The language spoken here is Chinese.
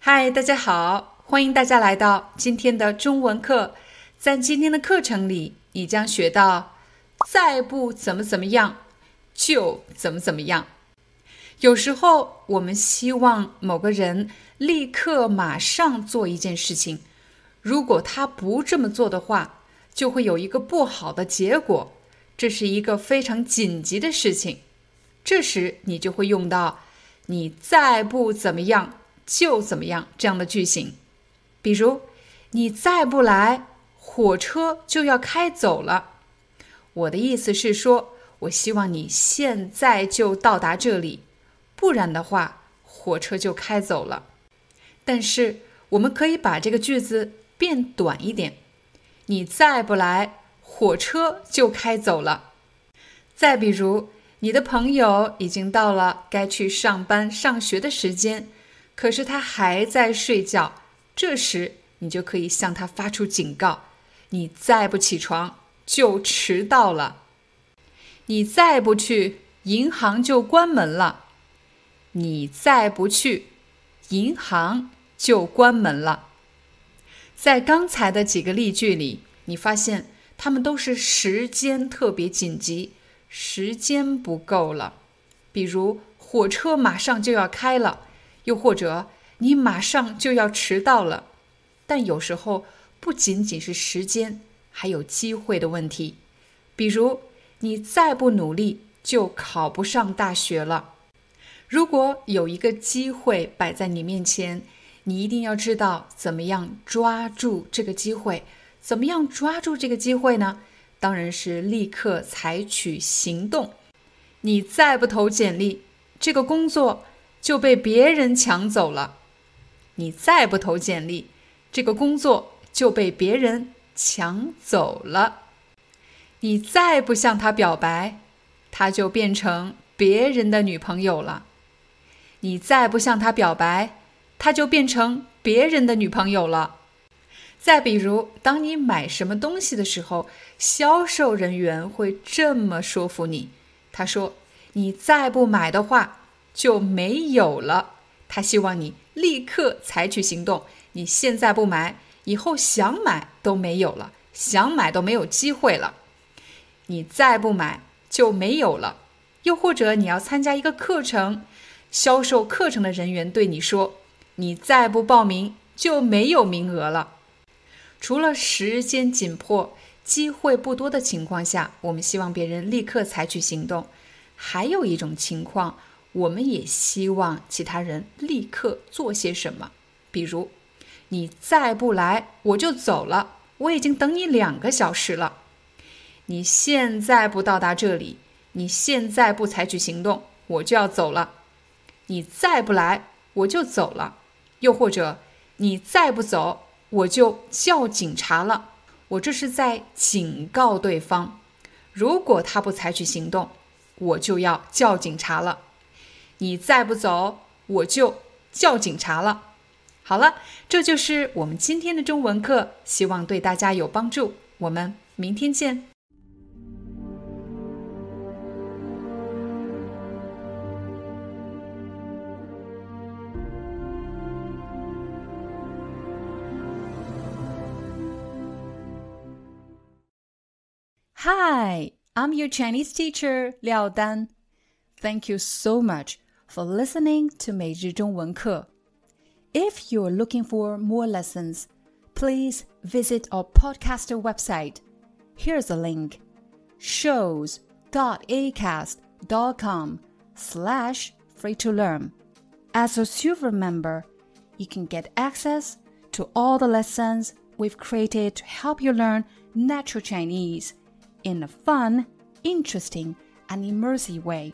嗨，大家好，欢迎大家来到今天的中文课。在今天的课程里，你将学到再不怎么怎么样，就怎么怎么样。有时候，我们希望某个人立刻马上做一件事情，如果他不这么做的话，就会有一个不好的结果。这是一个非常紧急的事情，这时你就会用到“你再不怎么样”。就怎么样这样的句型，比如你再不来，火车就要开走了。我的意思是说，我希望你现在就到达这里，不然的话，火车就开走了。但是我们可以把这个句子变短一点，你再不来，火车就开走了。再比如，你的朋友已经到了该去上班上学的时间。可是他还在睡觉，这时你就可以向他发出警告：你再不起床就迟到了；你再不去，银行就关门了；你再不去，银行就关门了。在刚才的几个例句里，你发现他们都是时间特别紧急，时间不够了。比如火车马上就要开了。又或者你马上就要迟到了，但有时候不仅仅是时间，还有机会的问题。比如你再不努力就考不上大学了。如果有一个机会摆在你面前，你一定要知道怎么样抓住这个机会。怎么样抓住这个机会呢？当然是立刻采取行动。你再不投简历，这个工作。就被别人抢走了。你再不投简历，这个工作就被别人抢走了。你再不向他表白，他就变成别人的女朋友了。你再不向他表白，他就变成别人的女朋友了。再比如，当你买什么东西的时候，销售人员会这么说服你：“他说，你再不买的话。”就没有了。他希望你立刻采取行动。你现在不买，以后想买都没有了，想买都没有机会了。你再不买就没有了。又或者你要参加一个课程，销售课程的人员对你说：“你再不报名就没有名额了。”除了时间紧迫、机会不多的情况下，我们希望别人立刻采取行动。还有一种情况。我们也希望其他人立刻做些什么，比如，你再不来我就走了，我已经等你两个小时了。你现在不到达这里，你现在不采取行动，我就要走了。你再不来我就走了，又或者你再不走我就叫警察了。我这是在警告对方，如果他不采取行动，我就要叫警察了。你再不走，我就叫警察了。好了，这就是我们今天的中文课，希望对大家有帮助。我们明天见。Hi, I'm your Chinese teacher, Liao Dan. Thank you so much for listening to 每日中文课. If you're looking for more lessons, please visit our podcaster website. Here's a link shows.acast.com slash free to learn. As a silver member, you can get access to all the lessons we've created to help you learn natural Chinese in a fun, interesting, and immersive way.